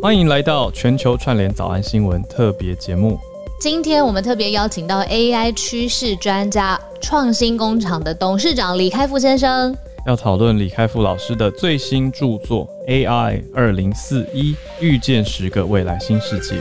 欢迎来到全球串联早安新闻特别节目。今天我们特别邀请到 AI 趋势专家、创新工厂的董事长李开复先生，要讨论李开复老师的最新著作《AI 二零四一遇见十个未来新世界》。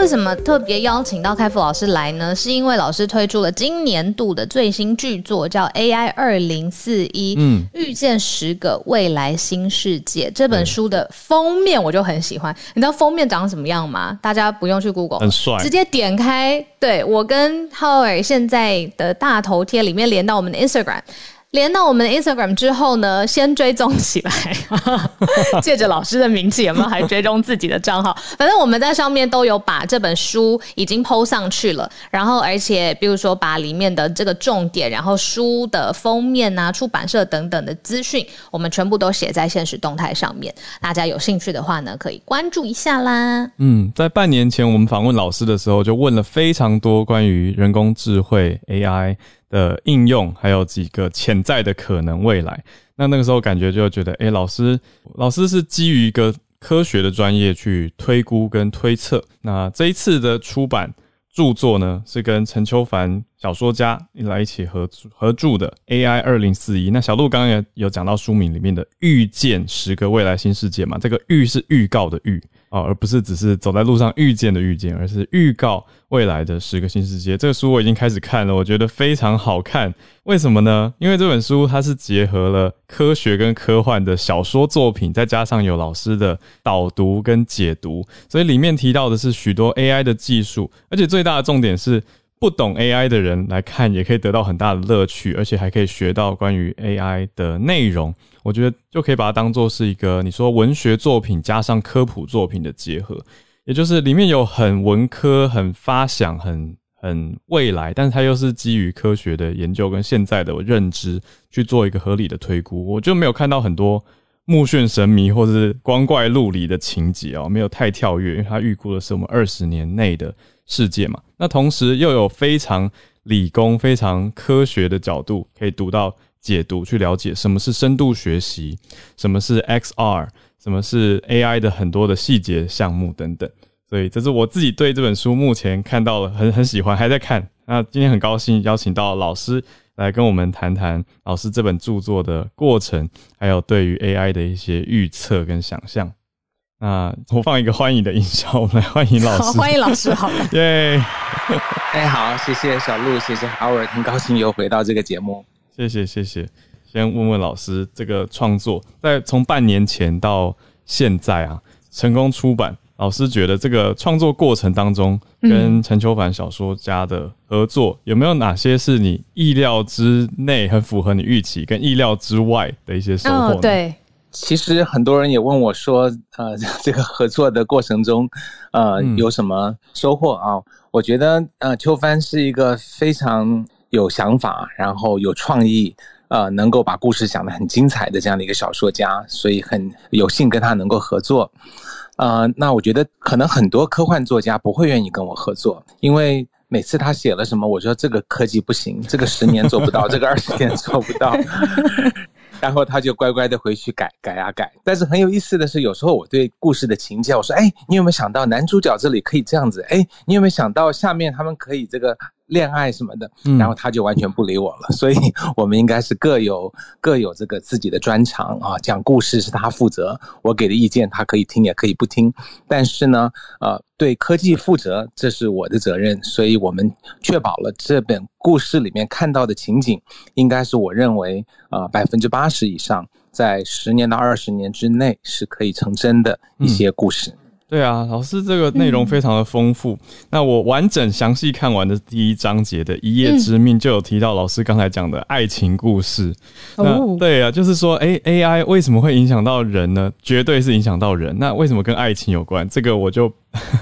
那为什么特别邀请到开复老师来呢？是因为老师推出了今年度的最新巨作，叫《AI 二零四一》，嗯，遇见十个未来新世界。这本书的封面我就很喜欢，你知道封面长什么样吗？大家不用去 Google，很帅，直接点开。对我跟浩尔现在的大头贴里面连到我们的 Instagram。连到我们的 Instagram 之后呢，先追踪起来，借着老师的名气，有没有还追踪自己的账号？反正我们在上面都有把这本书已经 PO 上去了，然后而且比如说把里面的这个重点，然后书的封面啊、出版社等等的资讯，我们全部都写在现实动态上面。大家有兴趣的话呢，可以关注一下啦。嗯，在半年前我们访问老师的时候，就问了非常多关于人工智慧 AI。的应用还有几个潜在的可能未来，那那个时候感觉就觉得，哎，老师，老师是基于一个科学的专业去推估跟推测。那这一次的出版著作呢，是跟陈秋凡小说家来一起合合著的 AI 二零四一。那小鹿刚刚也有讲到书名里面的预见十个未来新世界嘛，这个预是预告的预。哦，而不是只是走在路上遇见的遇见，而是预告未来的十个新世界。这个书我已经开始看了，我觉得非常好看。为什么呢？因为这本书它是结合了科学跟科幻的小说作品，再加上有老师的导读跟解读，所以里面提到的是许多 AI 的技术，而且最大的重点是。不懂 AI 的人来看，也可以得到很大的乐趣，而且还可以学到关于 AI 的内容。我觉得就可以把它当做是一个你说文学作品加上科普作品的结合，也就是里面有很文科、很发想、很很未来，但是它又是基于科学的研究跟现在的认知去做一个合理的推估。我就没有看到很多目眩神迷或者是光怪陆离的情节哦，没有太跳跃，因为它预估的是我们二十年内的。世界嘛，那同时又有非常理工、非常科学的角度，可以读到解读，去了解什么是深度学习，什么是 XR，什么是 AI 的很多的细节项目等等。所以这是我自己对这本书目前看到了很很喜欢，还在看。那今天很高兴邀请到老师来跟我们谈谈老师这本著作的过程，还有对于 AI 的一些预测跟想象。那我放一个欢迎的音效，我们来欢迎老师。欢迎老师，好。耶！哎，好，谢谢小鹿，谢谢 Howard，很高兴又回到这个节目。谢谢，谢谢。先问问老师，这个创作在从半年前到现在啊，成功出版。老师觉得这个创作过程当中，跟陈秋凡小说家的合作，有没有哪些是你意料之内，很符合你预期，跟意料之外的一些收获？对。其实很多人也问我说，呃，这个合作的过程中，呃，有什么收获啊？我觉得，呃，秋帆是一个非常有想法，然后有创意，呃，能够把故事讲得很精彩的这样的一个小说家，所以很有幸跟他能够合作。呃，那我觉得可能很多科幻作家不会愿意跟我合作，因为每次他写了什么，我说这个科技不行，这个十年做不到，这个二十年做不到。然后他就乖乖的回去改改啊改，但是很有意思的是，有时候我对故事的情节，我说，哎，你有没有想到男主角这里可以这样子？哎，你有没有想到下面他们可以这个？恋爱什么的，然后他就完全不理我了。所以，我们应该是各有各有这个自己的专长啊。讲故事是他负责，我给的意见他可以听也可以不听。但是呢，呃，对科技负责，这是我的责任。所以我们确保了这本故事里面看到的情景，应该是我认为啊百分之八十以上，在十年到二十年之内是可以成真的一些故事。对啊，老师这个内容非常的丰富。那我完整详细看完的第一章节的一夜之命，就有提到老师刚才讲的爱情故事。那对啊，就是说，哎，AI 为什么会影响到人呢？绝对是影响到人。那为什么跟爱情有关？这个我就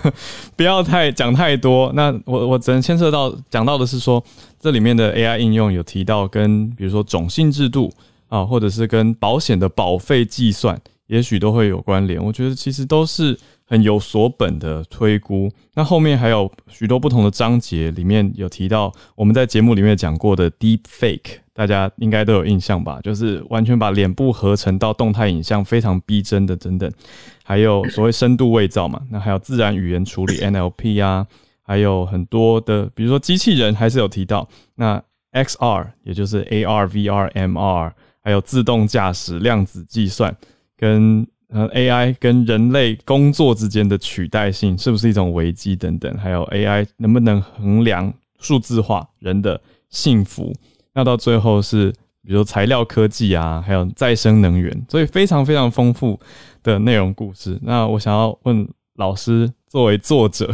不要太讲太多。那我我只能牵涉到讲到的是说，这里面的 AI 应用有提到跟比如说种姓制度啊，或者是跟保险的保费计算。也许都会有关联。我觉得其实都是很有所本的推估。那后面还有许多不同的章节，里面有提到我们在节目里面讲过的 deep fake，大家应该都有印象吧？就是完全把脸部合成到动态影像，非常逼真的等等。还有所谓深度伪造嘛，那还有自然语言处理 NLP 啊，还有很多的，比如说机器人，还是有提到那 XR，也就是 AR、VR、MR。还有自动驾驶、量子计算跟呃 AI 跟人类工作之间的取代性是不是一种危机等等？还有 AI 能不能衡量数字化人的幸福？那到最后是比如材料科技啊，还有再生能源，所以非常非常丰富的内容故事。那我想要问老师，作为作者，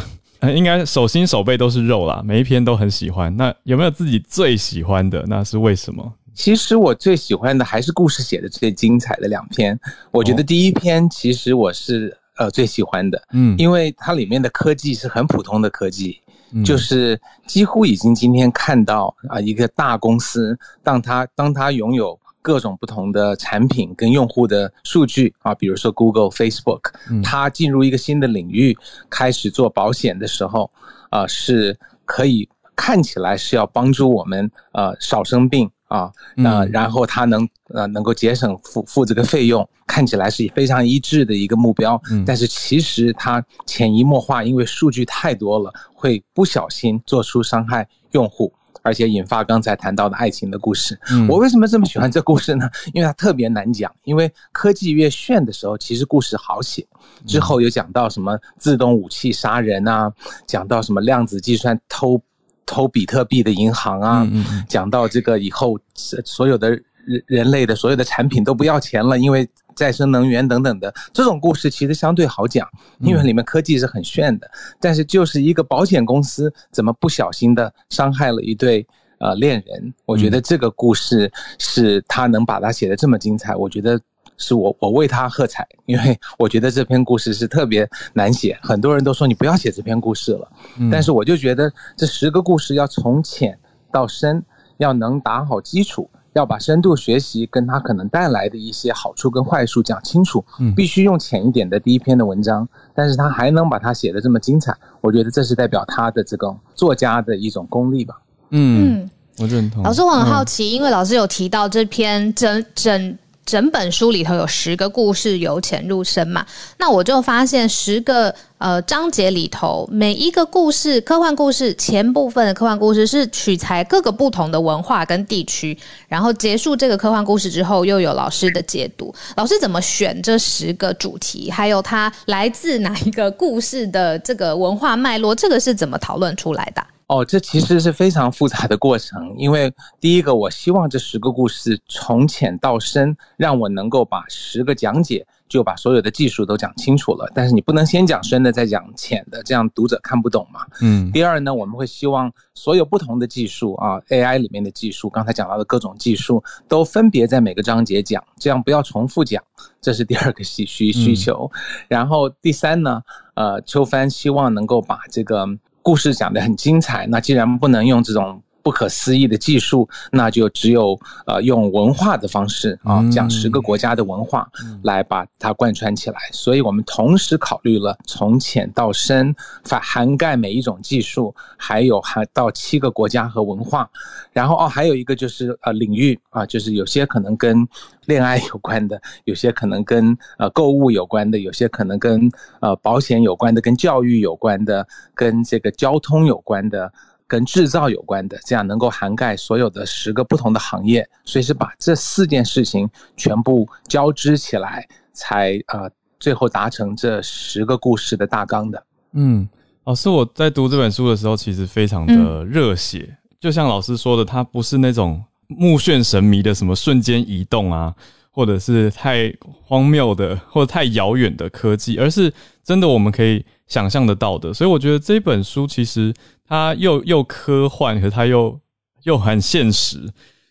应该手心手背都是肉啦，每一篇都很喜欢。那有没有自己最喜欢的？那是为什么？其实我最喜欢的还是故事写的最精彩的两篇。我觉得第一篇其实我是呃最喜欢的，嗯，因为它里面的科技是很普通的科技，就是几乎已经今天看到啊一个大公司，当它当它拥有各种不同的产品跟用户的数据啊，比如说 Google、Facebook，它进入一个新的领域开始做保险的时候，啊是可以看起来是要帮助我们呃少生病。啊，那然后他能呃能够节省付付这个费用，看起来是非常一致的一个目标，但是其实他潜移默化，因为数据太多了，会不小心做出伤害用户，而且引发刚才谈到的爱情的故事。我为什么这么喜欢这故事呢？因为它特别难讲，因为科技越炫的时候，其实故事好写。之后有讲到什么自动武器杀人啊，讲到什么量子计算偷。偷比特币的银行啊，讲到这个以后，所有的人人类的所有的产品都不要钱了，因为再生能源等等的这种故事其实相对好讲，因为里面科技是很炫的。但是就是一个保险公司怎么不小心的伤害了一对呃恋人，我觉得这个故事是他能把它写的这么精彩，我觉得。是我我为他喝彩，因为我觉得这篇故事是特别难写，很多人都说你不要写这篇故事了，但是我就觉得这十个故事要从浅到深，要能打好基础，要把深度学习跟他可能带来的一些好处跟坏处讲清楚，必须用浅一点的第一篇的文章，但是他还能把它写的这么精彩，我觉得这是代表他的这个作家的一种功力吧。嗯，我认同。老师，我很好奇，因为老师有提到这篇整整。整本书里头有十个故事由浅入深嘛？那我就发现十个呃章节里头，每一个故事科幻故事前部分的科幻故事是取材各个不同的文化跟地区，然后结束这个科幻故事之后，又有老师的解读。老师怎么选这十个主题？还有它来自哪一个故事的这个文化脉络？这个是怎么讨论出来的？哦，这其实是非常复杂的过程。因为第一个，我希望这十个故事从浅到深，让我能够把十个讲解就把所有的技术都讲清楚了。但是你不能先讲深的再讲浅的，这样读者看不懂嘛。嗯。第二呢，我们会希望所有不同的技术啊，AI 里面的技术，刚才讲到的各种技术，都分别在每个章节讲，这样不要重复讲。这是第二个需需需求。然后第三呢，呃，秋帆希望能够把这个。故事讲得很精彩，那既然不能用这种不可思议的技术，那就只有呃用文化的方式啊，讲十个国家的文化来把它贯穿起来。所以我们同时考虑了从浅到深，涵涵盖每一种技术，还有还到七个国家和文化。然后哦，还有一个就是呃领域啊，就是有些可能跟恋爱有关的，有些可能跟呃购物有关的，有些可能跟呃保险有关的，跟教育有关的，跟这个交通有关的。跟制造有关的，这样能够涵盖所有的十个不同的行业，所以是把这四件事情全部交织起来，才呃最后达成这十个故事的大纲的。嗯，老师，我在读这本书的时候，其实非常的热血，就像老师说的，它不是那种目眩神迷的什么瞬间移动啊，或者是太荒谬的或者太遥远的科技，而是真的我们可以想象得到的。所以我觉得这本书其实。它又又科幻，可是它又又很现实，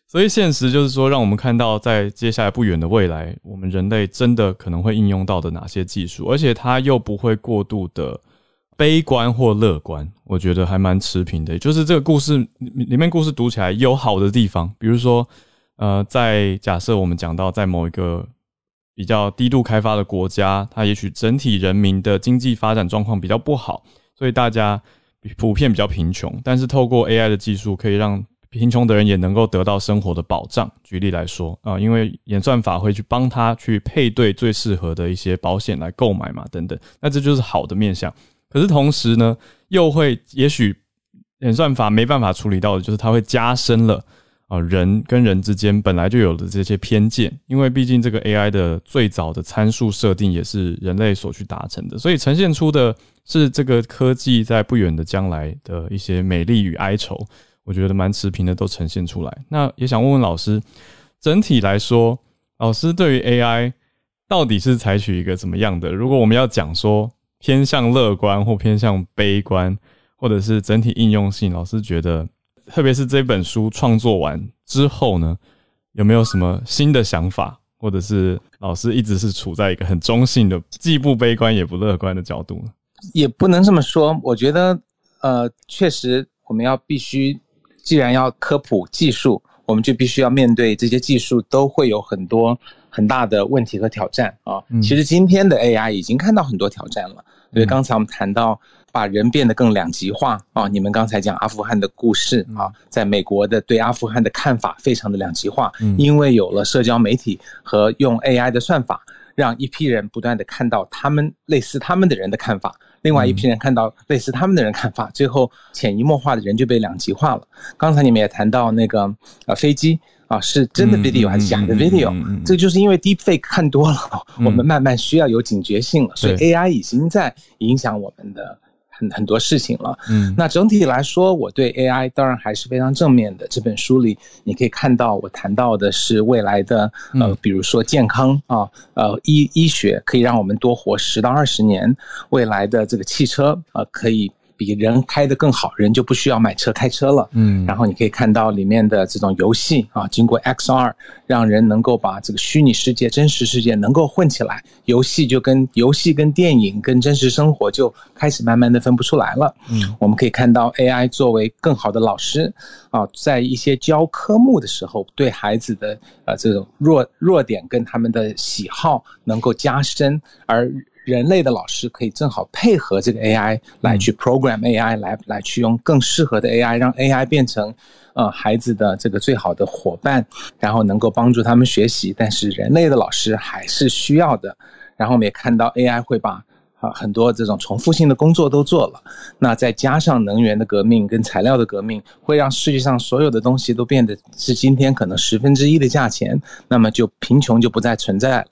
所以现实就是说，让我们看到在接下来不远的未来，我们人类真的可能会应用到的哪些技术，而且它又不会过度的悲观或乐观，我觉得还蛮持平的。就是这个故事里面，故事读起来有好的地方，比如说，呃，在假设我们讲到在某一个比较低度开发的国家，它也许整体人民的经济发展状况比较不好，所以大家普遍比较贫穷。但是透过 AI 的技术，可以让贫穷的人也能够得到生活的保障。举例来说啊，因为演算法会去帮他去配对最适合的一些保险来购买嘛，等等。那这就是好的面向。可是同时呢，又会也许演算法没办法处理到的，就是它会加深了。啊，人跟人之间本来就有的这些偏见，因为毕竟这个 AI 的最早的参数设定也是人类所去达成的，所以呈现出的是这个科技在不远的将来的一些美丽与哀愁，我觉得蛮持平的都呈现出来。那也想问问老师，整体来说，老师对于 AI 到底是采取一个怎么样的？如果我们要讲说偏向乐观或偏向悲观，或者是整体应用性，老师觉得？特别是这本书创作完之后呢，有没有什么新的想法，或者是老师一直是处在一个很中性的，既不悲观也不乐观的角度呢？也不能这么说，我觉得，呃，确实我们要必须，既然要科普技术，我们就必须要面对这些技术都会有很多很大的问题和挑战啊。其实今天的 AI 已经看到很多挑战了，因为刚才我们谈到。把人变得更两极化啊！你们刚才讲阿富汗的故事啊，在美国的对阿富汗的看法非常的两极化，因为有了社交媒体和用 AI 的算法，让一批人不断的看到他们类似他们的人的看法，另外一批人看到类似他们的人看法，最后潜移默化的人就被两极化了。刚才你们也谈到那个呃飞机啊，是真的 video 还是假的 video？这就是因为 deepfake 看多了，我们慢慢需要有警觉性了，所以 AI 已经在影响我们的。很很多事情了，嗯，那整体来说，我对 AI 当然还是非常正面的。这本书里你可以看到，我谈到的是未来的，呃，比如说健康啊，呃，医医学可以让我们多活十到二十年，未来的这个汽车啊，可以。比人开得更好，人就不需要买车开车了。嗯，然后你可以看到里面的这种游戏啊，经过 XR，让人能够把这个虚拟世界、真实世界能够混起来，游戏就跟游戏、跟电影、跟真实生活就开始慢慢的分不出来了。嗯，我们可以看到 AI 作为更好的老师啊，在一些教科目的时候，对孩子的呃这种弱弱点跟他们的喜好能够加深，而。人类的老师可以正好配合这个 AI 来去 program AI 来来去用更适合的 AI，让 AI 变成呃孩子的这个最好的伙伴，然后能够帮助他们学习。但是人类的老师还是需要的。然后我们也看到 AI 会把啊很多这种重复性的工作都做了。那再加上能源的革命跟材料的革命，会让世界上所有的东西都变得是今天可能十分之一的价钱，那么就贫穷就不再存在了。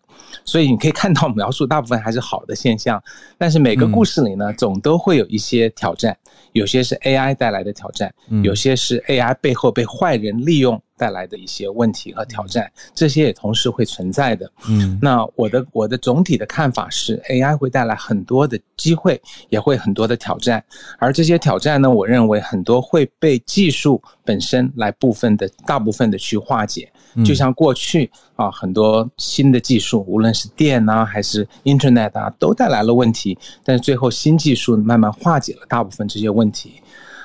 所以你可以看到描述大部分还是好的现象，但是每个故事里呢，总都会有一些挑战，有些是 AI 带来的挑战，有些是 AI 背后被坏人利用。带来的一些问题和挑战，这些也同时会存在的。嗯，那我的我的总体的看法是，AI 会带来很多的机会，也会很多的挑战。而这些挑战呢，我认为很多会被技术本身来部分的大部分的去化解。就像过去啊，很多新的技术，无论是电啊还是 Internet 啊，都带来了问题，但是最后新技术慢慢化解了大部分这些问题。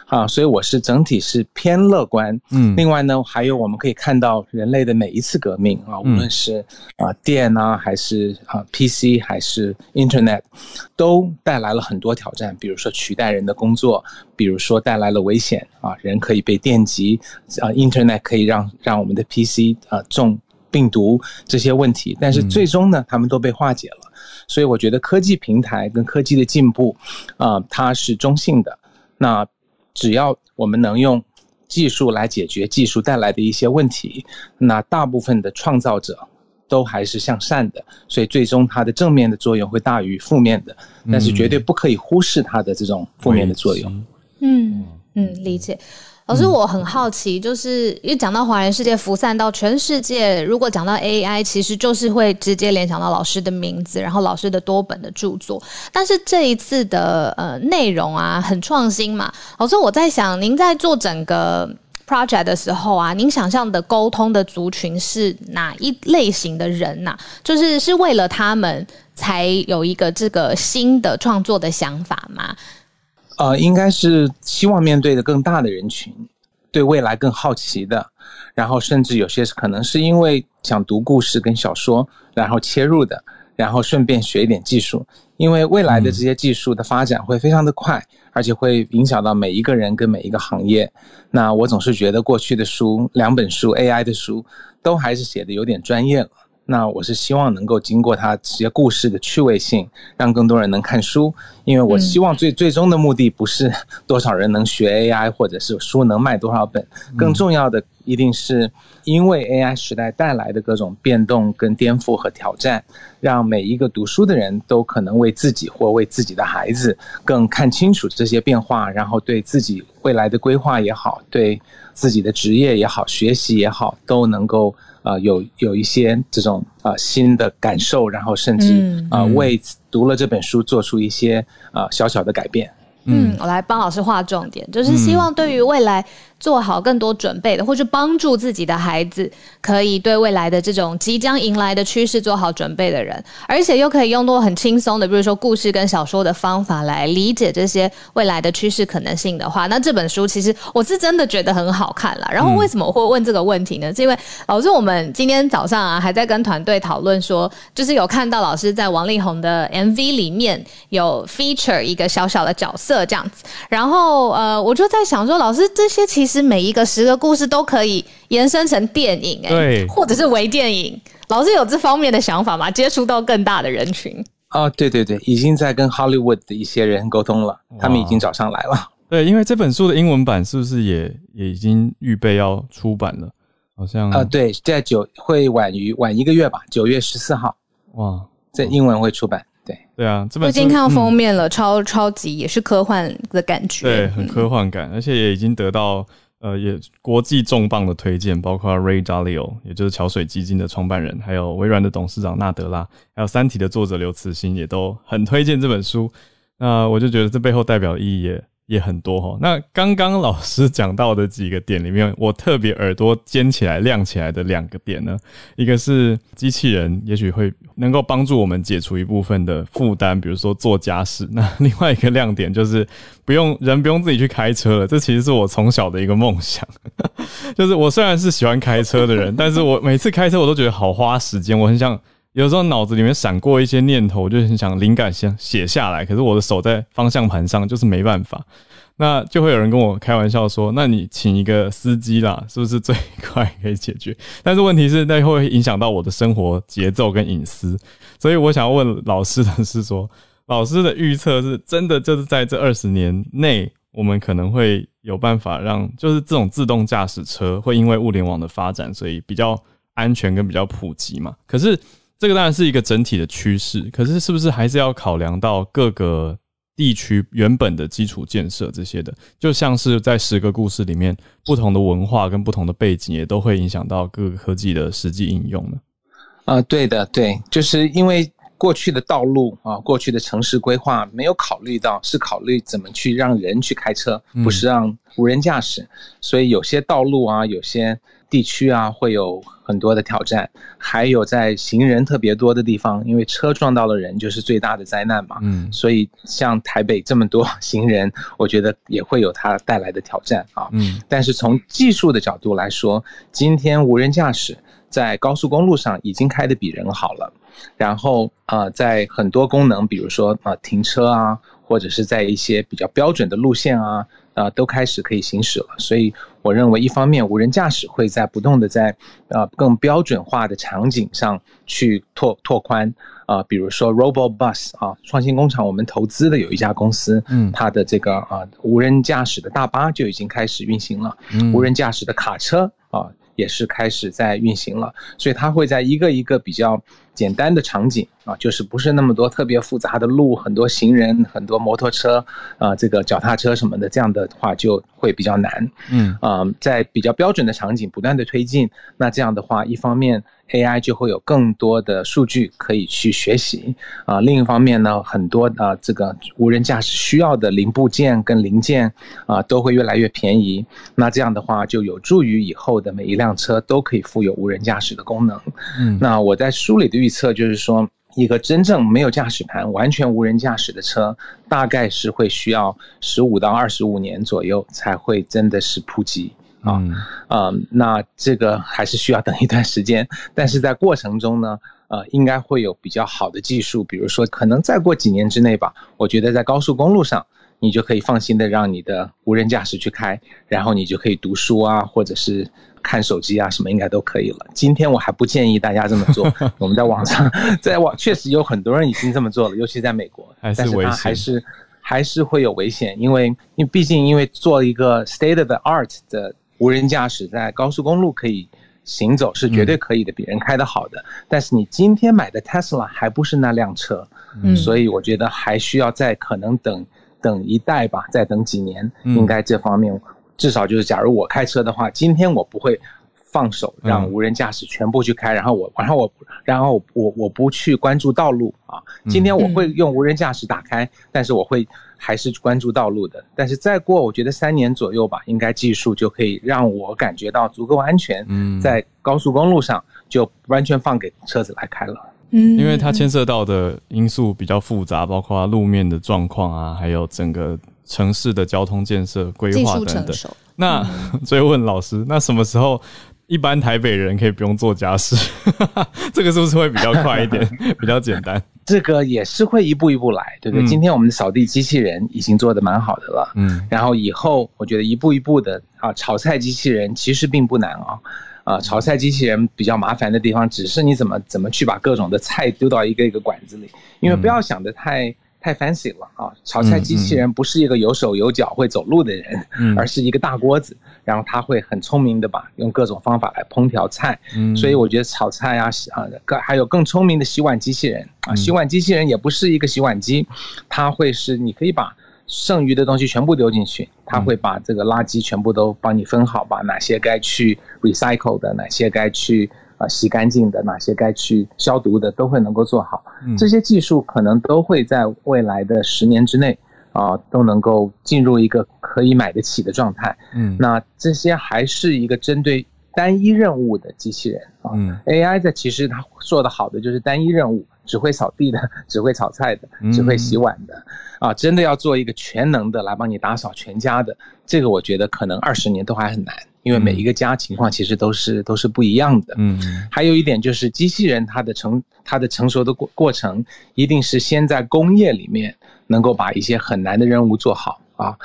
啊，所以我是整体是偏乐观。嗯，另外呢，还有我们可以看到人类的每一次革命啊，无论是啊电啊，还是啊 PC，还是 Internet，都带来了很多挑战。比如说取代人的工作，比如说带来了危险啊，人可以被电击啊，Internet 可以让让我们的 PC 啊中病毒这些问题。但是最终呢，他们都被化解了。所以我觉得科技平台跟科技的进步啊，它是中性的。那只要我们能用技术来解决技术带来的一些问题，那大部分的创造者都还是向善的，所以最终它的正面的作用会大于负面的，但是绝对不可以忽视它的这种负面的作用。嗯嗯，理解。老师，我很好奇，就是因为讲到华人世界，辐散到全世界，如果讲到 AI，其实就是会直接联想到老师的名字，然后老师的多本的著作。但是这一次的呃内容啊，很创新嘛。老师，我在想，您在做整个 project 的时候啊，您想象的沟通的族群是哪一类型的人呐？就是是为了他们才有一个这个新的创作的想法吗？呃，应该是希望面对的更大的人群，对未来更好奇的，然后甚至有些是可能是因为想读故事跟小说，然后切入的，然后顺便学一点技术。因为未来的这些技术的发展会非常的快，而且会影响到每一个人跟每一个行业。那我总是觉得过去的书，两本书 AI 的书，都还是写的有点专业了。那我是希望能够经过它这些故事的趣味性，让更多人能看书。因为我希望最最终的目的不是 多少人能学 AI，或者是书能卖多少本，更重要的一定是因为 AI 时代带来的各种变动、跟颠覆和挑战，让每一个读书的人都可能为自己或为自己的孩子更看清楚这些变化，然后对自己未来的规划也好，对自己的职业也好、学习也好，都能够。啊，有有一些这种啊新的感受，然后甚至啊为读了这本书做出一些啊小小的改变。嗯，我来帮老师画重点，就是希望对于未来。做好更多准备的，或是帮助自己的孩子，可以对未来的这种即将迎来的趋势做好准备的人，而且又可以用多很轻松的，比如说故事跟小说的方法来理解这些未来的趋势可能性的话，那这本书其实我是真的觉得很好看了。然后为什么我会问这个问题呢？是因为老师，我们今天早上啊还在跟团队讨论说，就是有看到老师在王力宏的 MV 里面有 feature 一个小小的角色这样子，然后呃，我就在想说，老师这些其实。其实每一个十个故事都可以延伸成电影，哎，或者是微电影。老师有这方面的想法吗？接触到更大的人群？哦，对对对，已经在跟 Hollywood 的一些人沟通了，他们已经找上来了。对，因为这本书的英文版是不是也也已经预备要出版了？好像啊，对，在九会晚于晚一个月吧，九月十四号。哇，在英文会出版。对对啊，这本已经看到封面了，超超级也是科幻的感觉，对，很科幻感，而且也已经得到呃也国际重磅的推荐，包括 Ray Dalio，也就是桥水基金的创办人，还有微软的董事长纳德拉，还有《三体》的作者刘慈欣，也都很推荐这本书。那我就觉得这背后代表意义也。也很多哈，那刚刚老师讲到的几个点里面，我特别耳朵尖起来、亮起来的两个点呢，一个是机器人也许会能够帮助我们解除一部分的负担，比如说做家事。那另外一个亮点就是不用人不用自己去开车了，这其实是我从小的一个梦想。就是我虽然是喜欢开车的人，但是我每次开车我都觉得好花时间，我很想。有时候脑子里面闪过一些念头，我就很想灵感想写下来，可是我的手在方向盘上，就是没办法。那就会有人跟我开玩笑说：“那你请一个司机啦，是不是最快可以解决？”但是问题是，那会影响到我的生活节奏跟隐私。所以我想要问老师的是说，老师的预测是真的，就是在这二十年内，我们可能会有办法让，就是这种自动驾驶车会因为物联网的发展，所以比较安全跟比较普及嘛？可是。这个当然是一个整体的趋势，可是是不是还是要考量到各个地区原本的基础建设这些的？就像是在十个故事里面，不同的文化跟不同的背景也都会影响到各个科技的实际应用呢？啊，对的，对，就是因为过去的道路啊，过去的城市规划没有考虑到，是考虑怎么去让人去开车，不是让无人驾驶，所以有些道路啊，有些。地区啊，会有很多的挑战，还有在行人特别多的地方，因为车撞到了人就是最大的灾难嘛。嗯，所以像台北这么多 行人，我觉得也会有它带来的挑战啊。嗯，但是从技术的角度来说，今天无人驾驶在高速公路上已经开的比人好了，然后啊，在很多功能，比如说啊停车啊，或者是在一些比较标准的路线啊。啊，都开始可以行驶了，所以我认为，一方面无人驾驶会在不断的在呃更标准化的场景上去拓拓宽啊，比如说 Robo Bus 啊，创新工厂我们投资的有一家公司，嗯，它的这个啊无人驾驶的大巴就已经开始运行了，无人驾驶的卡车啊也是开始在运行了，所以它会在一个一个比较。简单的场景啊，就是不是那么多特别复杂的路，很多行人，很多摩托车，啊，这个脚踏车什么的，这样的话就会比较难。嗯，啊，在比较标准的场景不断的推进，那这样的话，一方面 AI 就会有更多的数据可以去学习，啊，另一方面呢，很多啊这个无人驾驶需要的零部件跟零件啊都会越来越便宜，那这样的话就有助于以后的每一辆车都可以富有无人驾驶的功能。嗯，那我在书里的预。测就是说，一个真正没有驾驶盘、完全无人驾驶的车，大概是会需要十五到二十五年左右才会真的是普及啊，嗯，那这个还是需要等一段时间，但是在过程中呢，呃，应该会有比较好的技术，比如说可能再过几年之内吧，我觉得在高速公路上，你就可以放心的让你的无人驾驶去开，然后你就可以读书啊，或者是看手机啊，什么应该都可以了。今天我还不建议大家这么做，我们在网上，在网确实有很多人已经这么做了，尤其在美国，但是还是。还是会有危险，因为因为毕竟因为做一个 state of the art 的无人驾驶，在高速公路可以行走是绝对可以的，比人开的好的。但是你今天买的 Tesla 还不是那辆车，所以我觉得还需要再可能等等一代吧，再等几年，应该这方面至少就是，假如我开车的话，今天我不会。放手让无人驾驶全部去开，然后我，然后我，然后我我不去关注道路啊。今天我会用无人驾驶打开，但是我会还是关注道路的。但是再过，我觉得三年左右吧，应该技术就可以让我感觉到足够安全，在高速公路上就完全放给车子来开了。嗯，因为它牵涉到的因素比较复杂，包括路面的状况啊，还有整个城市的交通建设规划等等。那 所以问老师，那什么时候？一般台北人可以不用做家事，这个是不是会比较快一点，比较简单？这个也是会一步一步来，对不对？今天我们的扫地机器人已经做的蛮好的了，嗯，然后以后我觉得一步一步的啊，炒菜机器人其实并不难啊，啊，炒菜机器人比较麻烦的地方，只是你怎么怎么去把各种的菜丢到一个一个管子里，因为不要想的太。太 fancy 了啊！炒菜机器人不是一个有手有脚会走路的人，而是一个大锅子，然后他会很聪明的吧用各种方法来烹调菜。所以我觉得炒菜啊啊，更还有更聪明的洗碗机器人啊，洗碗机器人也不是一个洗碗机，它会是你可以把剩余的东西全部丢进去，它会把这个垃圾全部都帮你分好，把哪些该去 recycle 的，哪些该去。啊，洗干净的哪些该去消毒的都会能够做好，这些技术可能都会在未来的十年之内啊都能够进入一个可以买得起的状态。嗯，那这些还是一个针对单一任务的机器人啊。嗯，AI 在其实它做的好的就是单一任务，只会扫地的，只会炒菜的，只会洗碗的啊。真的要做一个全能的来帮你打扫全家的，这个我觉得可能二十年都还很难。因为每一个家情况其实都是都是不一样的，嗯，还有一点就是机器人它的成它的成熟的过过程，一定是先在工业里面能够把一些很难的任务做好啊，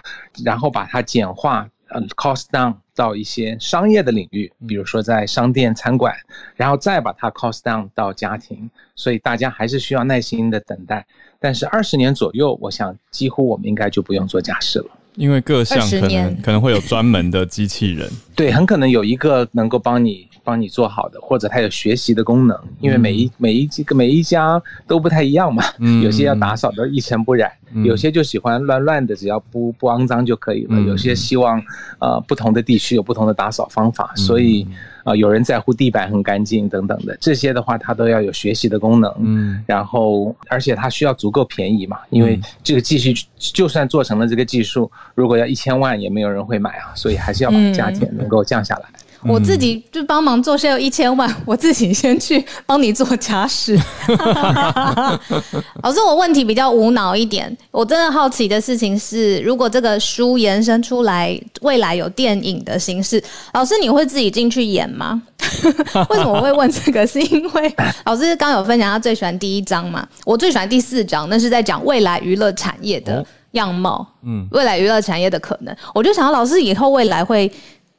然后把它简化，嗯，cost down 到一些商业的领域，比如说在商店餐馆，然后再把它 cost down 到家庭，所以大家还是需要耐心的等待，但是二十年左右，我想几乎我们应该就不用做家事了。因为各项可能可能会有专门的机器人，对，很可能有一个能够帮你帮你做好的，或者它有学习的功能。因为每一每一几个每一家都不太一样嘛，有些要打扫的一尘不染，有些就喜欢乱乱的，只要不不肮脏就可以了。有些希望呃不同的地区有不同的打扫方法，所以。啊，有人在乎地板很干净等等的，这些的话，它都要有学习的功能。嗯，然后而且它需要足够便宜嘛，因为这个技术就算做成了这个技术，如果要一千万，也没有人会买啊，所以还是要把价钱能够降下来。我自己就帮忙做，先有一千万，我自己先去帮你做家事。老师，我问题比较无脑一点，我真的好奇的事情是，如果这个书延伸出来，未来有电影的形式，老师你会自己进去演吗？为什么我会问这个？是因为老师刚有分享他最喜欢第一章嘛，我最喜欢第四章，那是在讲未来娱乐产业的样貌，嗯，未来娱乐产业的可能，我就想老师以后未来会。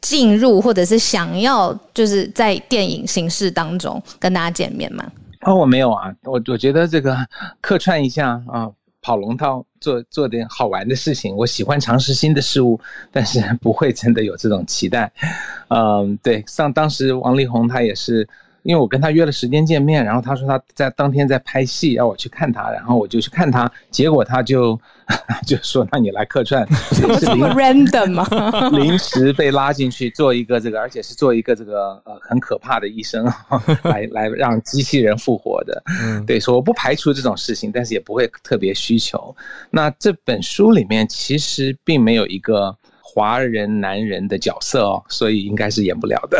进入或者是想要就是在电影形式当中跟大家见面吗？哦，我没有啊，我我觉得这个客串一下啊，跑龙套做做点好玩的事情，我喜欢尝试新的事物，但是不会真的有这种期待。嗯，对，像当时王力宏他也是。因为我跟他约了时间见面，然后他说他在当天在拍戏，要我去看他，然后我就去看他，结果他就 就说：“那你来客串。”这么 random 吗？临时被拉进去做一个这个，而且是做一个这个呃很可怕的医生，来来让机器人复活的。嗯，对，说我不排除这种事情，但是也不会特别需求。那这本书里面其实并没有一个华人男人的角色哦，所以应该是演不了的。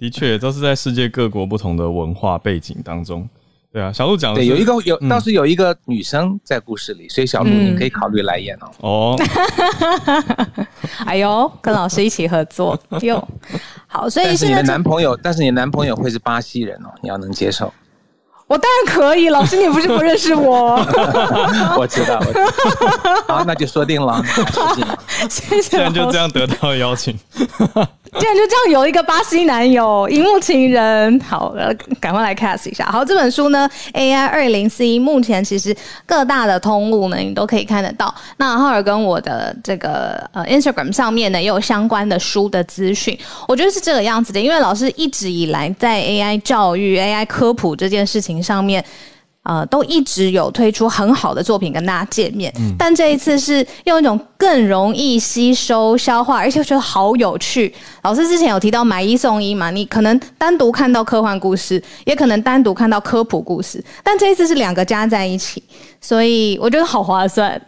的确，都是在世界各国不同的文化背景当中。对啊，小鹿讲的对，有一个有倒是有一个女生在故事里，所以小鹿你可以考虑来演哦。哦，哎呦，跟老师一起合作哟。好，所以但是你的男朋友，但是你男朋友会是巴西人哦，你要能接受。我当然可以，老师你不是不认识我？我知道，我知道好，那就说定了，谢谢。现在就这样得到邀请。既然就这样有一个巴西男友，荧幕情人，好，赶快来 cast 一下。好，这本书呢，AI 二零四一，目前其实各大的通路呢，你都可以看得到。那浩尔跟我的这个呃 Instagram 上面呢，也有相关的书的资讯。我觉得是这个样子的，因为老师一直以来在 AI 教育、AI 科普这件事情上面。呃，都一直有推出很好的作品跟大家见面，但这一次是用一种更容易吸收、消化，而且觉得好有趣。老师之前有提到买一送一嘛，你可能单独看到科幻故事，也可能单独看到科普故事，但这一次是两个加在一起，所以我觉得好划算。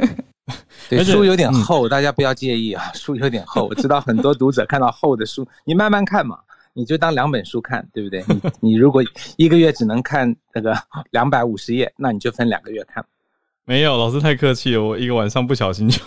对，书有点厚，大家不要介意啊，书有点厚。我知道很多读者看到厚的书，你慢慢看嘛。你就当两本书看，对不对？你你如果一个月只能看那个 两百五十页，那你就分两个月看。没有，老师太客气了，我一个晚上不小心就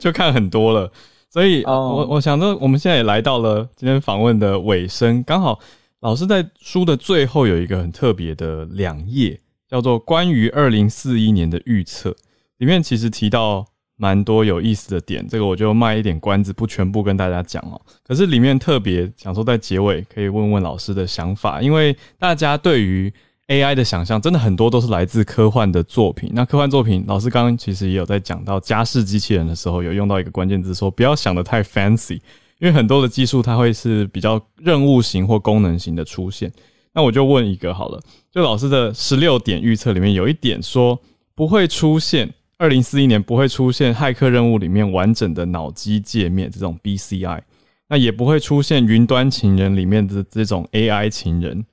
就看很多了。所以，我我想着我们现在也来到了今天访问的尾声，刚好老师在书的最后有一个很特别的两页，叫做关于二零四一年的预测，里面其实提到。蛮多有意思的点，这个我就卖一点关子，不全部跟大家讲哦。可是里面特别想说，在结尾可以问问老师的想法，因为大家对于 AI 的想象，真的很多都是来自科幻的作品。那科幻作品，老师刚刚其实也有在讲到家事机器人的时候，有用到一个关键字，说不要想的太 fancy，因为很多的技术它会是比较任务型或功能型的出现。那我就问一个好了，就老师的十六点预测里面有一点说不会出现。二零四一年不会出现骇客任务里面完整的脑机界面这种 BCI，那也不会出现云端情人里面的这种 AI 情人。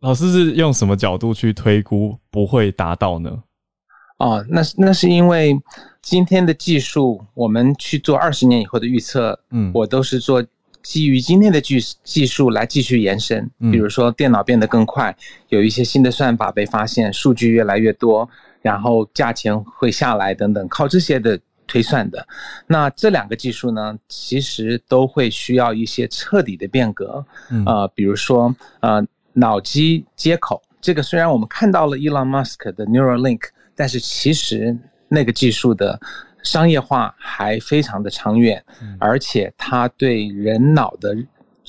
老师是用什么角度去推估不会达到呢？哦，那是那是因为今天的技术，我们去做二十年以后的预测，嗯，我都是做基于今天的技技术来继续延伸。比如说电脑变得更快，有一些新的算法被发现，数据越来越多。然后价钱会下来等等，靠这些的推算的。那这两个技术呢，其实都会需要一些彻底的变革。呃，比如说呃，脑机接口，这个虽然我们看到了 Elon Musk 的 Neuralink，但是其实那个技术的商业化还非常的长远，而且它对人脑的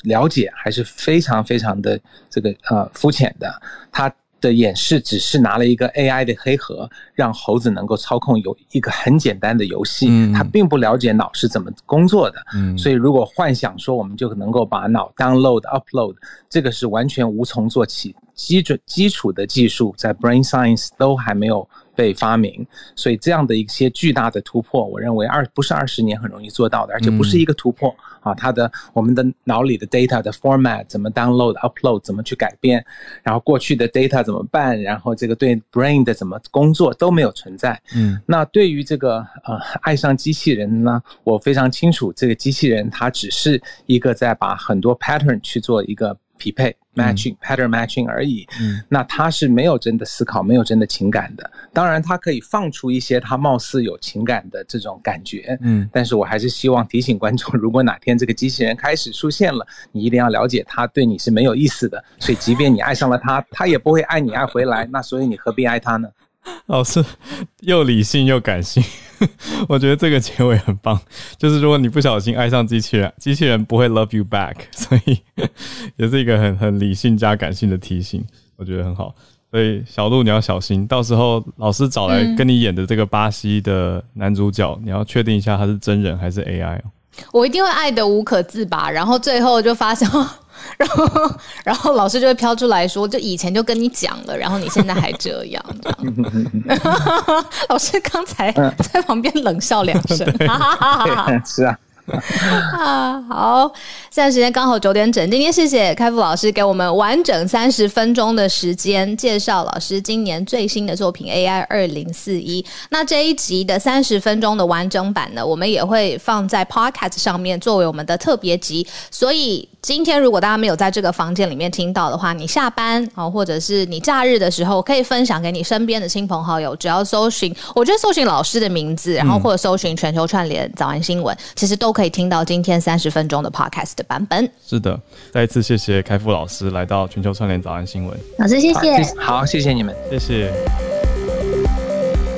了解还是非常非常的这个呃肤浅的。它的演示只是拿了一个 AI 的黑盒，让猴子能够操控有一个很简单的游戏，他并不了解脑是怎么工作的。所以如果幻想说我们就能够把脑 download upload，这个是完全无从做起，基准基础的技术在 brain science 都还没有。被发明，所以这样的一些巨大的突破，我认为二不是二十年很容易做到的，而且不是一个突破啊。它的我们的脑里的 data 的 format 怎么 download upload 怎么去改变，然后过去的 data 怎么办，然后这个对 brain 的怎么工作都没有存在。嗯，那对于这个呃爱上机器人呢，我非常清楚，这个机器人它只是一个在把很多 pattern 去做一个。匹配 matching pattern matching 而已，嗯，那他是没有真的思考，没有真的情感的。当然，他可以放出一些他貌似有情感的这种感觉，嗯，但是我还是希望提醒观众，如果哪天这个机器人开始出现了，你一定要了解，他对你是没有意思的。所以，即便你爱上了他，他也不会爱你爱回来。那所以你何必爱他呢？老师又理性又感性，我觉得这个结尾很棒。就是如果你不小心爱上机器人，机器人不会 love you back，所以也是一个很很理性加感性的提醒，我觉得很好。所以小鹿你要小心，到时候老师找来跟你演的这个巴西的男主角，你要确定一下他是真人还是 AI 哦。我一定会爱得无可自拔，然后最后就发现。然后，然后老师就会飘出来说：“就以前就跟你讲了，然后你现在还这样。”这样，老师刚才在旁边冷笑两声。是啊，啊，好，现在时间刚好九点整。今天谢谢开复老师给我们完整三十分钟的时间介绍老师今年最新的作品 AI 二零四一。那这一集的三十分钟的完整版呢，我们也会放在 Podcast 上面作为我们的特别集。所以今天如果大家没有在这个房间里面听到的话，你下班啊，或者是你假日的时候，可以分享给你身边的亲朋好友。只要搜寻，我觉得搜寻老师的名字，然后或者搜寻全球串联早安新闻，其实都可以听到今天三十分钟的 Podcast 的版本。是的，再一次谢谢开复老师来到全球串联早安新闻。老师，谢谢。好，谢谢你们，谢谢。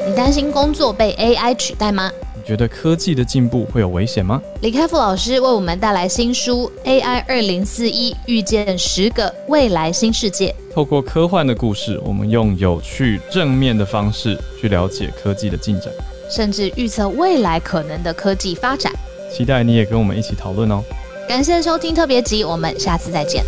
你担心工作被 AI 取代吗？你觉得科技的进步会有危险吗？李开复老师为我们带来新书《AI 二零四一遇见十个未来新世界》。透过科幻的故事，我们用有趣正面的方式去了解科技的进展，甚至预测未来可能的科技发展。期待你也跟我们一起讨论哦。感谢收听特别集，我们下次再见。